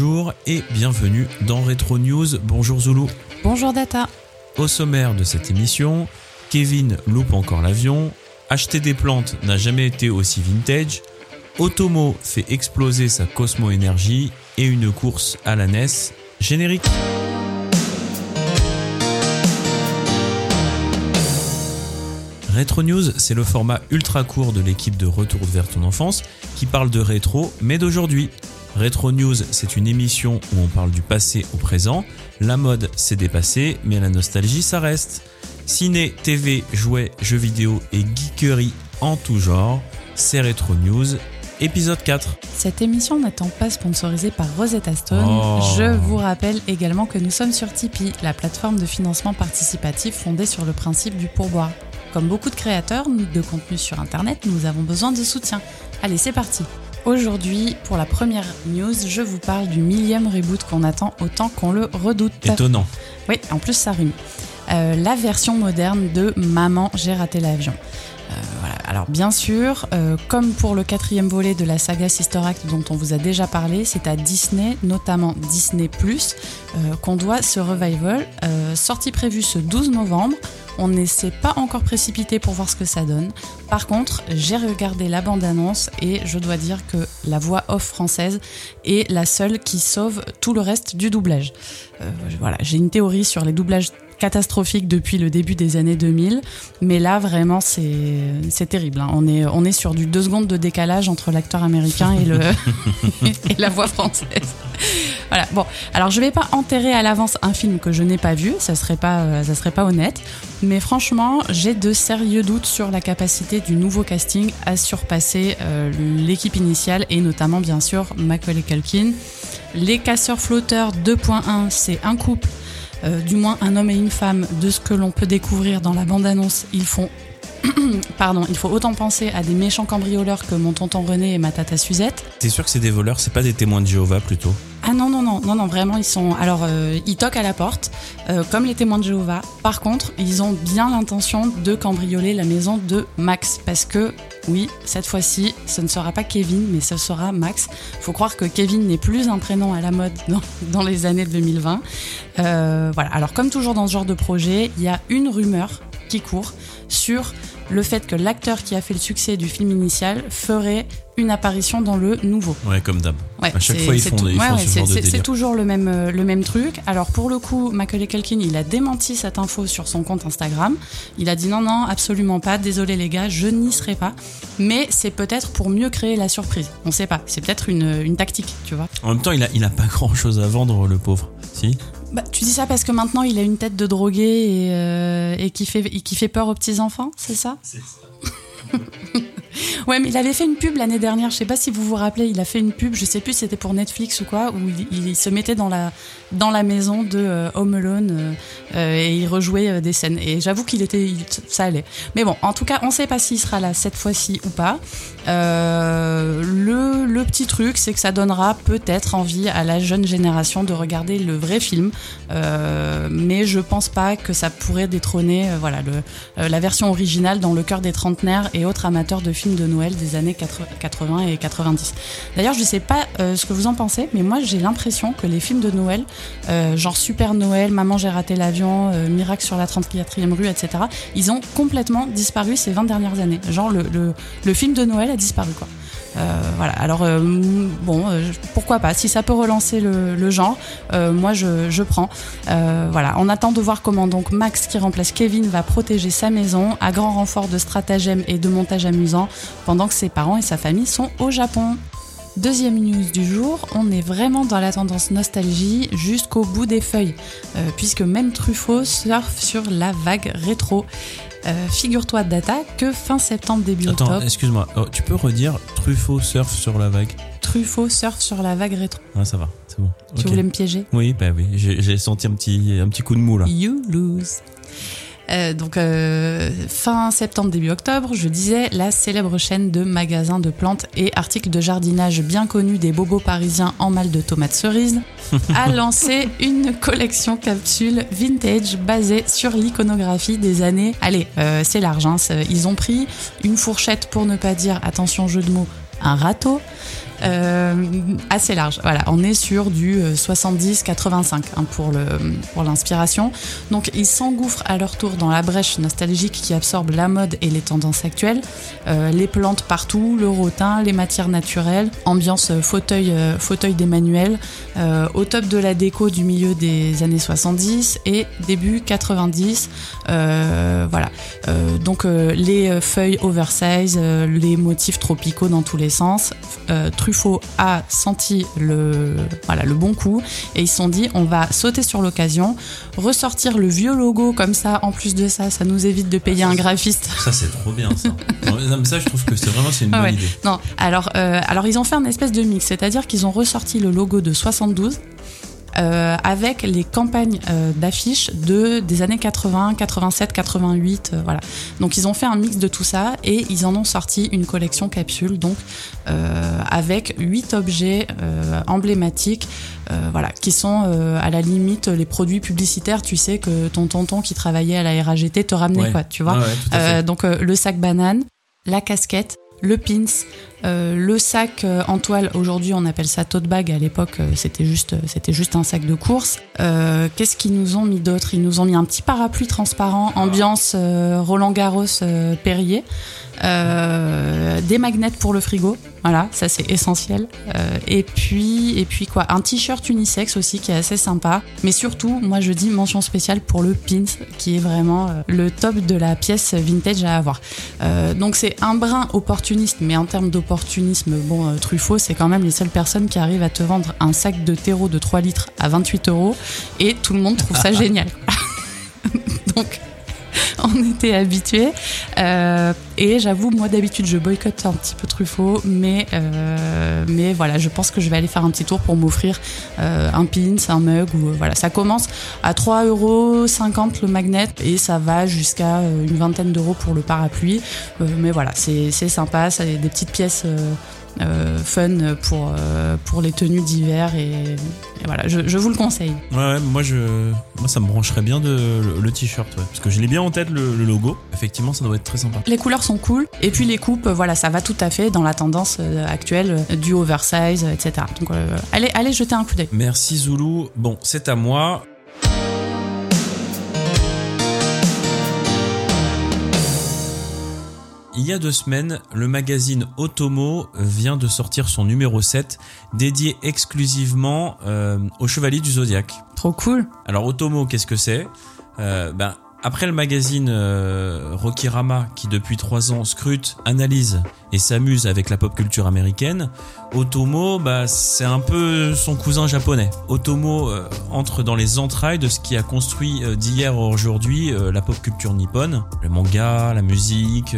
Bonjour et bienvenue dans Retro News. Bonjour Zulu. Bonjour Data. Au sommaire de cette émission, Kevin loupe encore l'avion, acheter des plantes n'a jamais été aussi vintage, Otomo fait exploser sa Cosmo Énergie et une course à la NES. Générique. Retro News, c'est le format ultra court de l'équipe de Retour vers ton enfance qui parle de rétro, mais d'aujourd'hui. Retro News, c'est une émission où on parle du passé au présent. La mode s'est dépassée, mais la nostalgie, ça reste. Ciné, TV, jouets, jeux vidéo et geekerie en tout genre, c'est Retro News, épisode 4. Cette émission n'étant pas sponsorisée par Rosetta Stone, Oh. je vous rappelle également que nous sommes sur Tipeee, la plateforme de financement participatif fondée sur le principe du pourboire. Comme beaucoup de créateurs de contenu sur Internet, nous avons besoin de soutien. Allez, c'est parti Aujourd'hui, pour la première news, je vous parle du millième reboot qu'on attend autant qu'on le redoute. Étonnant. Oui, en plus ça rime. Euh, la version moderne de Maman, j'ai raté l'avion. Euh, voilà. Alors bien sûr, euh, comme pour le quatrième volet de la saga Sister Act dont on vous a déjà parlé, c'est à Disney, notamment Disney ⁇ qu'on doit ce revival, sortie prévue ce 12 novembre. On ne s'est pas encore précipité pour voir ce que ça donne. Par contre, j'ai regardé la bande-annonce et je dois dire que la voix off française est la seule qui sauve tout le reste du doublage. Euh, j'ai une théorie sur les doublages catastrophiques depuis le début des années 2000, mais là vraiment c'est terrible. hein. On est sur du deux secondes de décalage entre l'acteur américain et la voix française. Voilà. Bon, alors je vais pas enterrer à l'avance un film que je n'ai pas vu, ça serait pas euh, serait pas honnête, mais franchement, j'ai de sérieux doutes sur la capacité du nouveau casting à surpasser euh, l'équipe initiale et notamment bien sûr Macaulay Culkin. Les casseurs flotteurs 2.1, c'est un couple euh, du moins un homme et une femme, de ce que l'on peut découvrir dans la bande-annonce, ils font. Pardon, il faut autant penser à des méchants cambrioleurs que mon tonton René et ma tata Suzette. T'es sûr que c'est des voleurs, c'est pas des témoins de Jéhovah plutôt? Ah non, non, non, non, non, vraiment, ils sont. Alors, euh, ils toquent à la porte, euh, comme les témoins de Jéhovah. Par contre, ils ont bien l'intention de cambrioler la maison de Max. Parce que, oui, cette fois-ci, ce ne sera pas Kevin, mais ce sera Max. Faut croire que Kevin n'est plus un prénom à la mode dans, dans les années 2020. Euh, voilà. Alors, comme toujours dans ce genre de projet, il y a une rumeur qui court sur le fait que l'acteur qui a fait le succès du film initial ferait une apparition dans le nouveau. Ouais, comme d'hab. Ouais, À chaque fois, ils font tout- des- ils ouais, font ouais, ce c'est- genre de c'est- délire. C'est toujours le même, euh, le même truc. Alors pour le coup, Macaulay Culkin, il a démenti cette info sur son compte Instagram. Il a dit non, non, absolument pas. Désolé les gars, je n'y serai pas. Mais c'est peut-être pour mieux créer la surprise. On sait pas. C'est peut-être une, une tactique, tu vois. En même temps, il a, il a pas grand chose à vendre, le pauvre. Si? Bah, tu dis ça parce que maintenant il a une tête de drogué et, euh, et qui, fait, qui fait peur aux petits enfants, c'est ça Ouais, mais il avait fait une pub l'année dernière. Je sais pas si vous vous rappelez. Il a fait une pub. Je sais plus si c'était pour Netflix ou quoi, où il, se mettait dans la dans la maison de euh, Home Alone euh, euh, et il rejouait des scènes. Et j'avoue qu'il était, ça allait. Mais bon, en tout cas, on sait pas s'il sera là cette fois-ci ou pas. Le le petit truc, c'est que ça donnera peut-être envie à la jeune génération de regarder le vrai film. Mais je pense pas que ça pourrait détrôner, voilà, le, la version originale dans le cœur des trentenaires et autres amateurs de films de Des années 80 et 90. D'ailleurs, je sais pas euh, ce que vous en pensez, mais moi j'ai l'impression que les films de Noël, euh, genre Super Noël, Maman j'ai raté l'avion, euh, Miracle sur la 34e rue, etc., ils ont complètement disparu ces 20 dernières années. Genre le film de Noël a disparu, quoi. Euh, voilà. Alors euh, bon, euh, pourquoi pas Si ça peut relancer le, genre, moi je, je prends. Voilà. On attend de voir comment donc Max, qui remplace Kevin, va protéger sa maison à grand renfort de stratagèmes et de montage amusant, pendant que ses parents et sa famille sont au Japon. Deuxième news du jour, on est vraiment dans la tendance nostalgie jusqu'au bout des feuilles, euh, puisque même Truffaut surfe sur la vague rétro. Euh, Figure-toi, Data, que fin septembre, début Attends, octobre, excuse-moi. Oh, tu peux redire Truffaut surf sur la vague? Truffaut surfe sur la vague rétro. Ah, ça va, c'est bon. Tu voulais me piéger? Oui, bah oui, j'ai j'ai senti un petit, un petit coup de mou là. You lose. Euh, donc euh, fin septembre début octobre, je disais la célèbre chaîne de magasins de plantes et articles de jardinage bien connue des bobos parisiens en mal de tomates cerises a lancé une collection capsule vintage basée sur l'iconographie des années. Allez, euh, c'est large. hein, ils ont pris une fourchette pour ne pas dire attention jeu de mots un râteau. Euh, assez large. Voilà, on est sur du 70-85 hein, pour le pour l'inspiration. Donc ils s'engouffrent à leur tour dans la brèche nostalgique qui absorbe la mode et les tendances actuelles. Euh, les plantes partout, le rotin, les matières naturelles, ambiance fauteuil fauteuil d'Emmanuel, au top de la déco du milieu des années 70 et début 90. voilà. donc les feuilles oversize, les motifs tropicaux dans tous les sens. Truffaut a senti le, voilà, le bon coup et ils se sont dit on va sauter sur l'occasion, ressortir le vieux logo comme ça. En plus de ça, ça nous évite de payer un graphiste. Ça c'est trop bien ça. non, ça je trouve que c'est vraiment c'est une bonne idée. Non, alors euh, alors ils ont fait un espèce de mix, c'est-à-dire qu'ils ont ressorti le logo de 72 euh, avec les campagnes euh, d'affiches de des années 80, 87, 88, voilà. Donc ils ont fait un mix de tout ça et ils en ont sorti une collection capsule, donc euh, avec huit objets emblématiques, voilà, qui sont à la limite les produits publicitaires. Tu sais que ton tonton qui travaillait à la RAGT te ramenait quoi, tu vois. donc le sac banane, la casquette, le pins, euh, le sac euh, en toile, aujourd'hui on appelle ça tote bag, à l'époque euh, c'était juste, c'était juste un sac de course. Qu'est-ce qu'ils nous ont mis d'autre? Ils nous ont mis un petit parapluie transparent, ambiance Roland Garros Perrier. Des magnets pour le frigo, voilà, ça c'est essentiel. Euh, et puis, et puis quoi, un t-shirt unisex aussi qui est assez sympa. Mais surtout, moi je dis mention spéciale pour le pins, qui est vraiment euh, le top de la pièce vintage à avoir. donc c'est un brin opportuniste, mais en termes d'opportunisme, bon, Truffaut, c'est quand même les seules personnes qui arrivent à te vendre un sac de terreau de 3 litres à 28 euros, et tout le monde trouve ça génial. donc on était habitués. Euh, et j'avoue, moi d'habitude, je boycotte un petit peu Truffaut, mais, euh, mais voilà, je pense que je vais aller faire un petit tour pour m'offrir euh, un pins, un mug. Ou, voilà, ça commence à 3,50€ le magnet et ça va jusqu'à une vingtaine d'euros pour le parapluie. mais voilà, c'est sympa, a des petites pièces euh, fun pour, euh, pour les tenues d'hiver et, voilà, je, vous le conseille. Ouais, moi, je, moi ça me brancherait bien de, le, t-shirt, parce que je l'ai bien en tête le, logo. Effectivement, ça doit être très sympa. Les couleurs sont cool et puis les coupes, voilà, ça va tout à fait dans la tendance euh, actuelle du oversize, etc. Donc allez, allez jeter un coup d'œil. Merci Zoulou. Bon, c'est à moi. Il y a deux semaines, le magazine Otomo vient de sortir son numéro 7 dédié exclusivement euh, aux chevaliers du zodiaque. Trop cool. Alors Otomo, qu'est-ce que c'est? Euh, ben, après le magazine euh, Rokirama, qui depuis trois ans scrute, analyse et s'amuse avec la pop culture américaine, Otomo, bah, c'est un peu son cousin japonais. Otomo euh, entre dans les entrailles de ce qui a construit euh, d'hier aujourd'hui la pop culture nippone, le manga, la musique,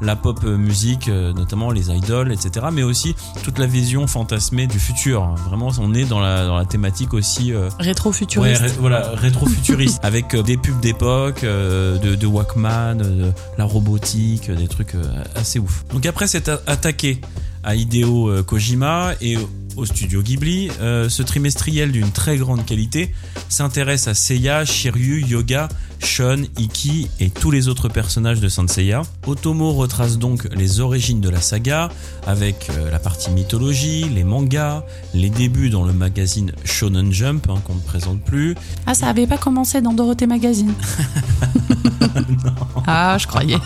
la pop musique, notamment les idoles, etc. Mais aussi toute la vision fantasmée du futur. Vraiment, on est dans la, dans la thématique aussi... rétro-futuriste. Ouais, voilà, rétro-futuriste, avec des pubs d'époque euh, de, de, Walkman, de la robotique, des trucs euh, assez ouf. Donc après c'est attaqué à Hideo euh, Kojima et au studio Ghibli, ce trimestriel d'une très grande qualité s'intéresse à Seiya, Shiryu, Yoga, Shun, Iki et tous les autres personnages de Sanseiya. Otomo retrace donc les origines de la saga avec la partie mythologie, les mangas, les débuts dans le magazine Shonen Jump hein, qu'on ne présente plus. Ah, ça avait pas commencé dans Dorothée Magazine. Ah, je croyais.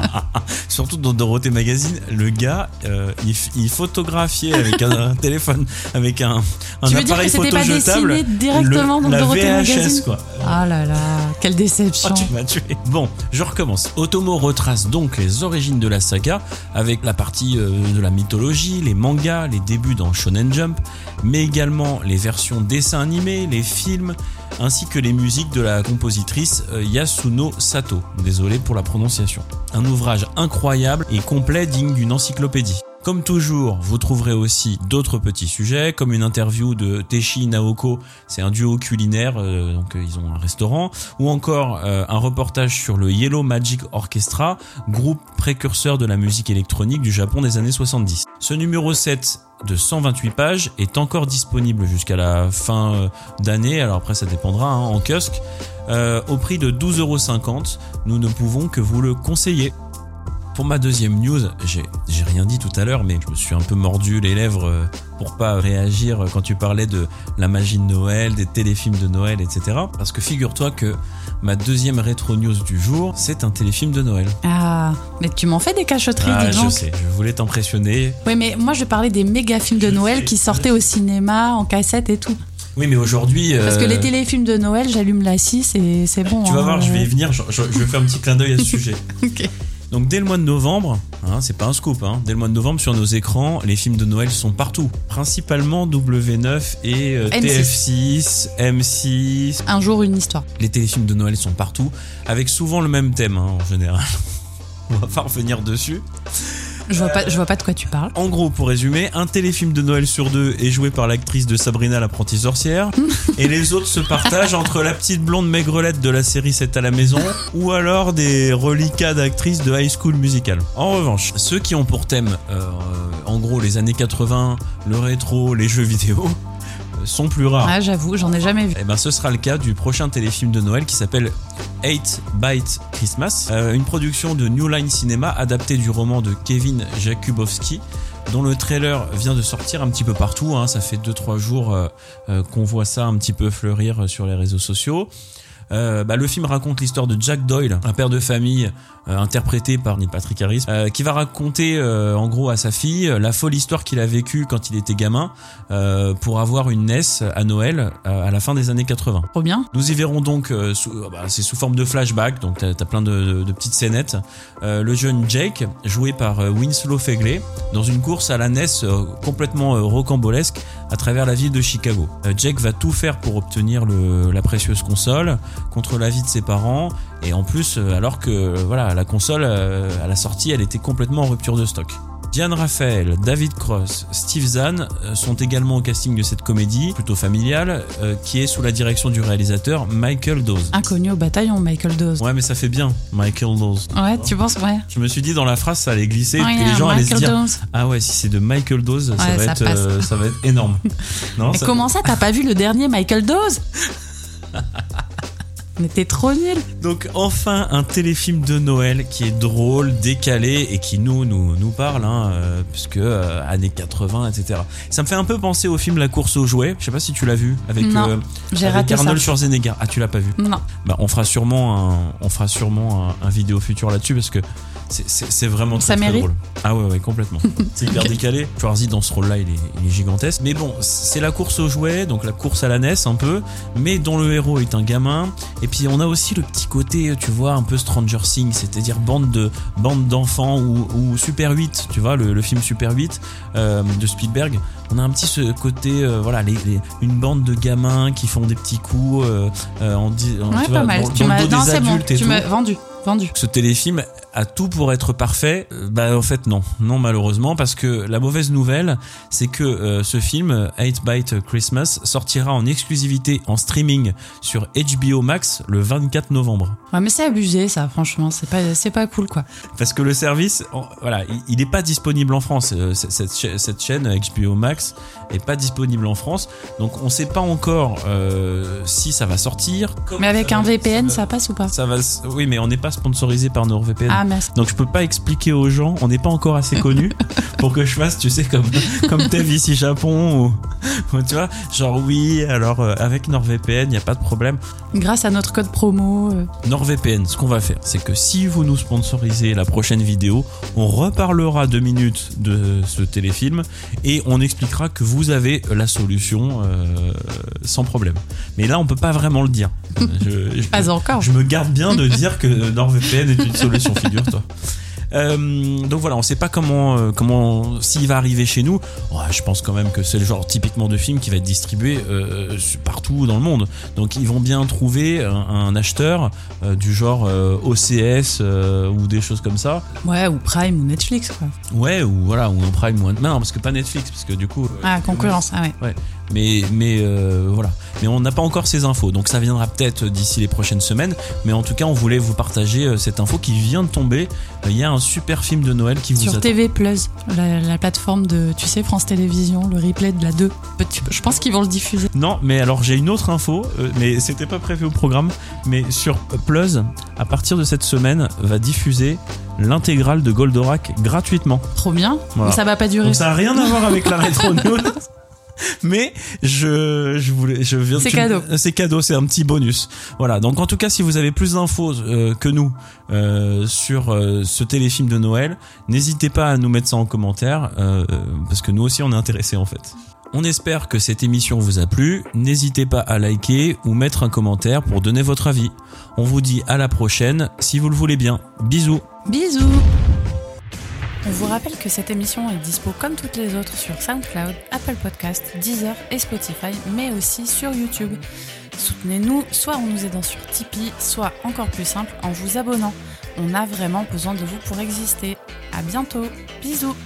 Surtout dans Dorothée Magazine, le gars, euh, il, photographiait avec un, téléphone, avec un, un tu veux appareil dire que photo pas jetable. directement dans la Dorothée VHS, Magazine. quoi. Ah là là, quelle tué. Bon, je recommence. Otomo retrace donc les origines de la saga avec la partie euh, de la mythologie, les mangas, les débuts dans Shonen Jump, mais également les versions dessins animés, les films, ainsi que les musiques de la compositrice euh, Yasuno Sato. Désolé pour la prononciation. Un ouvrage incroyable et complet digne d'une encyclopédie. Comme toujours, vous trouverez aussi d'autres petits sujets, comme une interview de Teshi Naoko, c'est un duo culinaire, euh, donc euh, ils ont un restaurant, ou encore un reportage sur le Yellow Magic Orchestra, groupe précurseur de la musique électronique du Japon des années 70. Ce numéro 7 de 128 pages est encore disponible jusqu'à la fin euh, d'année. Alors après, ça dépendra hein, en kiosque. Euh, au prix de 12,50€, nous ne pouvons que vous le conseiller. Pour ma deuxième news, j'ai rien dit tout à l'heure, mais je me suis un peu mordu les lèvres euh, pour pas réagir quand tu parlais de la magie de Noël, des téléfilms de Noël, etc. Parce que figure-toi que ma deuxième rétro news du jour, c'est un téléfilm de Noël. Ah, mais tu m'en fais des cachotteries, Ah, dis je sais, je voulais t'impressionner. Oui, mais moi je parlais des méga films de Je Noël sais, qui sortaient au cinéma, en cassette et tout. Oui, mais aujourd'hui. Parce que euh, les téléfilms de Noël, j'allume la 6 et c'est bon. Tu vas hein, voir, je vais y euh, venir, je, je- je vais faire un petit clin d'œil à ce sujet. ok. Donc dès le mois de novembre, hein, c'est pas un scoop, hein, dès le mois de novembre sur nos écrans, les films de Noël sont partout. Principalement W9 et euh, M6. TF6, M6. Un jour, une histoire. Les téléfilms de Noël sont partout, avec souvent le même thème hein, en général. On va pas revenir dessus. Je vois, pas, je vois pas de quoi tu parles. En gros, pour résumer, un téléfilm de Noël sur deux est joué par l'actrice de Sabrina l'apprentie sorcière, et les autres se partagent entre la petite blonde maigrelette de la série 7 à la maison, ou alors des reliquats d'actrices de High School Musical. En revanche, ceux qui ont pour thème, euh, en gros, les années 80, le rétro, les jeux vidéo, sont plus rares. Ah, j'avoue, j'en ai jamais vu. Eh ben, ce sera le cas du prochain téléfilm de Noël qui s'appelle 8 Byte Christmas, euh, une production de New Line Cinema adaptée du roman de Kevin Jakubowski dont le trailer vient de sortir un petit peu partout. hein. Ça fait 2-3 jours euh, euh, qu'on voit ça un petit peu fleurir sur les réseaux sociaux. Euh, bah, le film raconte l'histoire de Jack Doyle, un père de famille euh, interprété par Neil Patrick Harris, euh, qui va raconter euh, en gros à sa fille euh, la folle histoire qu'il a vécue quand il était gamin euh, pour avoir une NES à Noël euh, à la fin des années 80. Trop bien. Nous y verrons donc, bah, c'est sous forme de flashback, donc t'as as plein de, de- de petites scénettes. Euh, le jeune Jake, joué par Winslow Fegley, dans une course à la NES complètement rocambolesque à travers la ville de Chicago. Euh, Jake va tout faire pour obtenir la précieuse console contre l'avis de ses parents et en plus euh, alors que voilà la console euh, à la sortie elle était complètement en rupture de stock. Diane Raphael, David Cross, Steve Zahn euh, sont également au casting de cette comédie plutôt familiale euh, qui est sous la direction du réalisateur Michael Dawes. Inconnu au bataillon, Michael Dawes. Ouais mais ça fait bien Michael Dawes. Ouais, tu penses, ouais. Je me suis dit dans la phrase ça allait glisser Ouais, et les gens allaient se Michael dire Dawes. ah ouais si c'est de Michael Dawes ça, va ça être, euh, ça va être énorme. non, Mais ça- comment ça, t'as pas vu le dernier Michael Dawes? Mais t'es trop nul. Donc enfin un téléfilm de Noël qui est drôle, décalé et qui nous nous nous parle, hein, euh, puisque euh, années 80, etc. Ça me fait un peu penser au film La course aux jouets. Je sais pas si tu l'as vu avec, Non, euh, J'ai avec raté Arnold ça. Schwarzenegger. Ah tu l'as pas vu Non. Bah on fera sûrement un, on fera sûrement un, un vidéo futur là-dessus parce que c'est- vraiment très, Ça très mérite drôle. Ah ouais ouais complètement. c'est hyper Ok. décalé. Schwarzy dans ce rôle-là il est, il est gigantesque. Mais bon c'est la course aux jouets, donc la course à la NES un peu, mais dont le héros est un gamin. Et puis on a aussi le petit côté, tu vois, un peu Stranger Things, c'est-à-dire bande de bande d'enfants ou, ou Super 8, tu vois, le, le film Super 8 euh, de Spielberg. On a un petit ce côté, euh, voilà, les, les- une bande de gamins qui font des petits coups euh, euh, Ouais, tu pas vois, mal. dans, tu dans le m'as. dos des bon. adultes et Tu tout. m'as vendu. Vendu. Ce téléfilm a tout pour être parfait. Euh, Bah en fait non, non malheureusement parce que la mauvaise nouvelle, c'est que euh, ce film 8 Byte Christmas sortira en exclusivité en streaming sur HBO Max le 24 novembre. Ouais, mais c'est abusé, ça, franchement. C'est pas, c'est pas cool, quoi. Parce que le service, voilà, il- n'est pas disponible en France. Euh, Cette, cette chaîne HBO Max est pas disponible en France, donc on sait pas encore euh, si ça va sortir. Mais avec un VPN, ça ça passe ou pas? Ça va. Oui, mais on n'est pas sponsorisé par NordVPN. Ah, merci. Donc je peux pas expliquer aux gens, on n'est pas encore assez connus pour que je fasse, tu sais, comme comme Tev ici Japon ou, ou tu vois, genre oui, alors euh, avec NordVPN, il y a pas de problème. Grâce à notre code promo. euh, NordVPN, ce qu'on va faire, c'est que si vous nous sponsorisez la prochaine vidéo, on reparlera deux minutes de ce téléfilm et on expliquera que vous avez la solution euh, sans problème. Mais là, on peut pas vraiment le dire. Je, je- Pas encore. je me garde bien de dire que NordVPN est une solution, figure-toi. Euh, donc voilà, on sait pas comment, euh, comment s'il va arriver chez nous. Je pense quand même que c'est le genre typiquement de film qui va être distribué euh, partout dans le monde. Donc ils vont bien trouver un, un acheteur du genre OCS ou des choses comme ça. Ouais, ou Prime ou Netflix, quoi. Ouais, ou voilà, ou un Prime ou un... Non, parce que pas Netflix, parce que du coup. Ah, concurrence, ah ouais. Ouais, mais mais euh, voilà. Mais on n'a pas encore ces infos, donc ça viendra peut-être d'ici les prochaines semaines. Mais en tout cas, on voulait vous partager euh, cette info qui vient de tomber. Il y a un super film de Noël qui vous Sur attend. TV Plus, la, la plateforme de, tu sais, France Télévisions, le replay de la 2. Tu- Je pense qu'ils vont le diffuser. Non, mais alors j'ai une autre info, euh, mais c'était pas prévu au programme. Mais sur Plus, à partir de cette semaine, va diffuser l'intégrale de Goldorak gratuitement. Trop bien. Voilà. Mais ça va pas durer. Donc ça n'a rien à voir avec la rétro news. Mais je, je voulais, je viens. C'est cadeau. C'est cadeau, c'est un petit bonus. Voilà. Donc en tout cas, si vous avez plus d'infos euh, que nous euh, sur euh, ce téléfilm de Noël, n'hésitez pas à nous mettre ça en commentaire parce que nous aussi on est intéressés en fait. On espère que cette émission vous a plu. N'hésitez pas à liker ou mettre un commentaire pour donner votre avis. On vous dit à la prochaine si vous le voulez bien. Bisous. Bisous On vous rappelle que cette émission est dispo comme toutes les autres sur SoundCloud, Apple Podcast, Deezer et Spotify, mais aussi sur YouTube. Soutenez-nous soit en nous aidant sur Tipeee, soit encore plus simple en vous abonnant. On a vraiment besoin de vous pour exister. À bientôt. Bisous